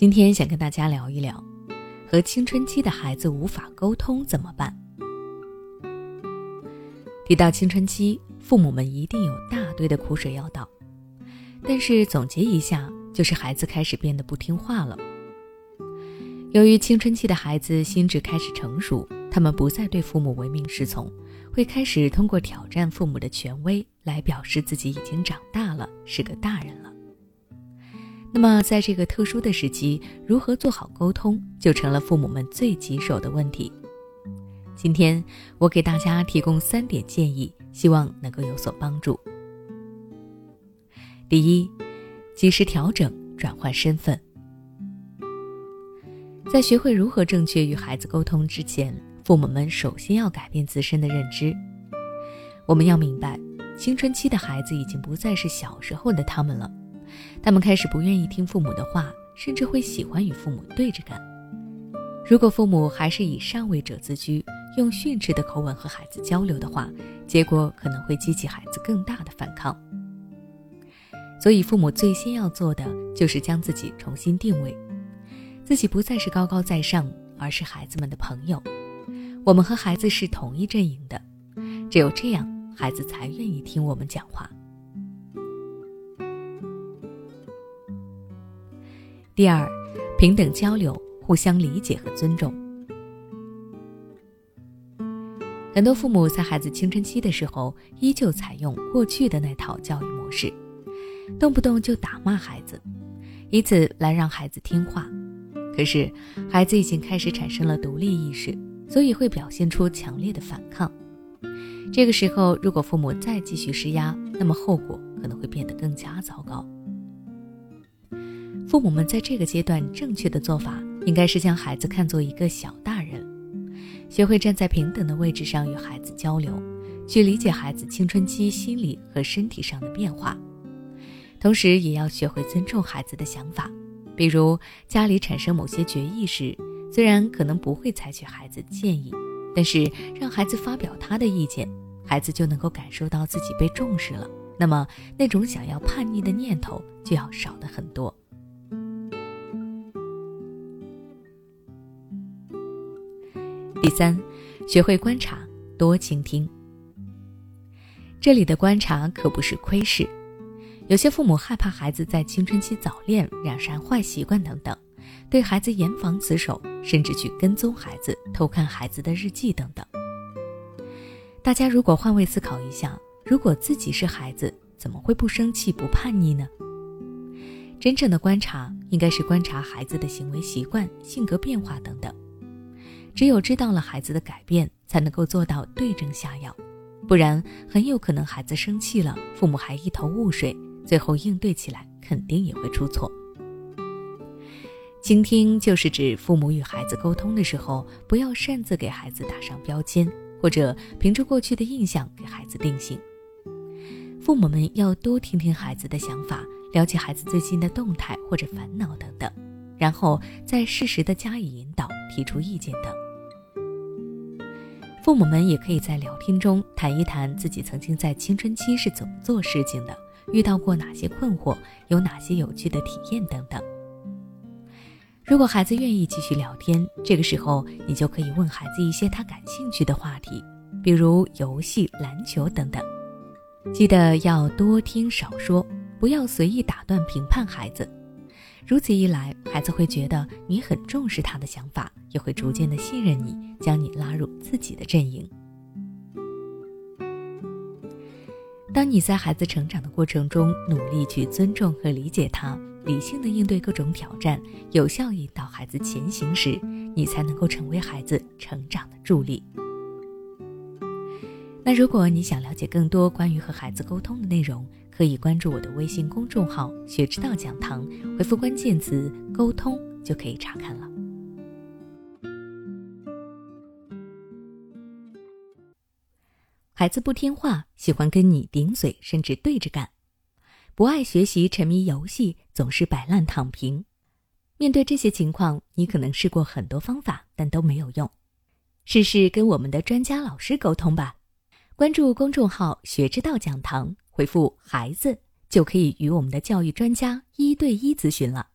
今天想跟大家聊一聊，和青春期的孩子无法沟通怎么办？提到青春期，父母们一定有大堆的苦水要倒，但是总结一下，就是孩子开始变得不听话了。由于青春期的孩子心智开始成熟，他们不再对父母唯命是从，会开始通过挑战父母的权威来表示自己已经长大了，是个大人了。那么，在这个特殊的时期，如何做好沟通，就成了父母们最棘手的问题。今天，我给大家提供三点建议，希望能够有所帮助。第一，及时调整转换身份。在学会如何正确与孩子沟通之前，父母们首先要改变自身的认知。我们要明白，青春期的孩子已经不再是小时候的他们了。他们开始不愿意听父母的话，甚至会喜欢与父母对着干。如果父母还是以上位者自居，用训斥的口吻和孩子交流的话，结果可能会激起孩子更大的反抗。所以，父母最先要做的就是将自己重新定位，自己不再是高高在上，而是孩子们的朋友。我们和孩子是同一阵营的，只有这样，孩子才愿意听我们讲话。第二，平等交流，互相理解和尊重。很多父母在孩子青春期的时候，依旧采用过去的那套教育模式，动不动就打骂孩子，以此来让孩子听话。可是，孩子已经开始产生了独立意识，所以会表现出强烈的反抗。这个时候，如果父母再继续施压，那么后果可能会变得更加糟糕。父母们在这个阶段正确的做法，应该是将孩子看作一个小大人，学会站在平等的位置上与孩子交流，去理解孩子青春期心理和身体上的变化，同时也要学会尊重孩子的想法。比如家里产生某些决议时，虽然可能不会采取孩子建议，但是让孩子发表他的意见，孩子就能够感受到自己被重视了，那么那种想要叛逆的念头就要少的很多。第三，学会观察，多倾听。这里的观察可不是窥视。有些父母害怕孩子在青春期早恋、染上坏习惯等等，对孩子严防死守，甚至去跟踪孩子、偷看孩子的日记等等。大家如果换位思考一下，如果自己是孩子，怎么会不生气、不叛逆呢？真正的观察，应该是观察孩子的行为习惯、性格变化等等。只有知道了孩子的改变，才能够做到对症下药，不然很有可能孩子生气了，父母还一头雾水，最后应对起来肯定也会出错。倾听就是指父母与孩子沟通的时候，不要擅自给孩子打上标签，或者凭着过去的印象给孩子定性。父母们要多听听孩子的想法，了解孩子最近的动态或者烦恼等等。然后再适时的加以引导，提出意见等。父母们也可以在聊天中谈一谈自己曾经在青春期是怎么做事情的，遇到过哪些困惑，有哪些有趣的体验等等。如果孩子愿意继续聊天，这个时候你就可以问孩子一些他感兴趣的话题，比如游戏、篮球等等。记得要多听少说，不要随意打断评判孩子。如此一来，孩子会觉得你很重视他的想法，也会逐渐的信任你，将你拉入自己的阵营。当你在孩子成长的过程中努力去尊重和理解他，理性的应对各种挑战，有效引导孩子前行时，你才能够成为孩子成长的助力。那如果你想了解更多关于和孩子沟通的内容，可以关注我的微信公众号“学之道讲堂”，回复关键词“沟通”就可以查看了。孩子不听话，喜欢跟你顶嘴，甚至对着干；不爱学习，沉迷游戏，总是摆烂躺平。面对这些情况，你可能试过很多方法，但都没有用。试试跟我们的专家老师沟通吧。关注公众号“学之道讲堂”。回复“孩子”就可以与我们的教育专家一对一咨询了。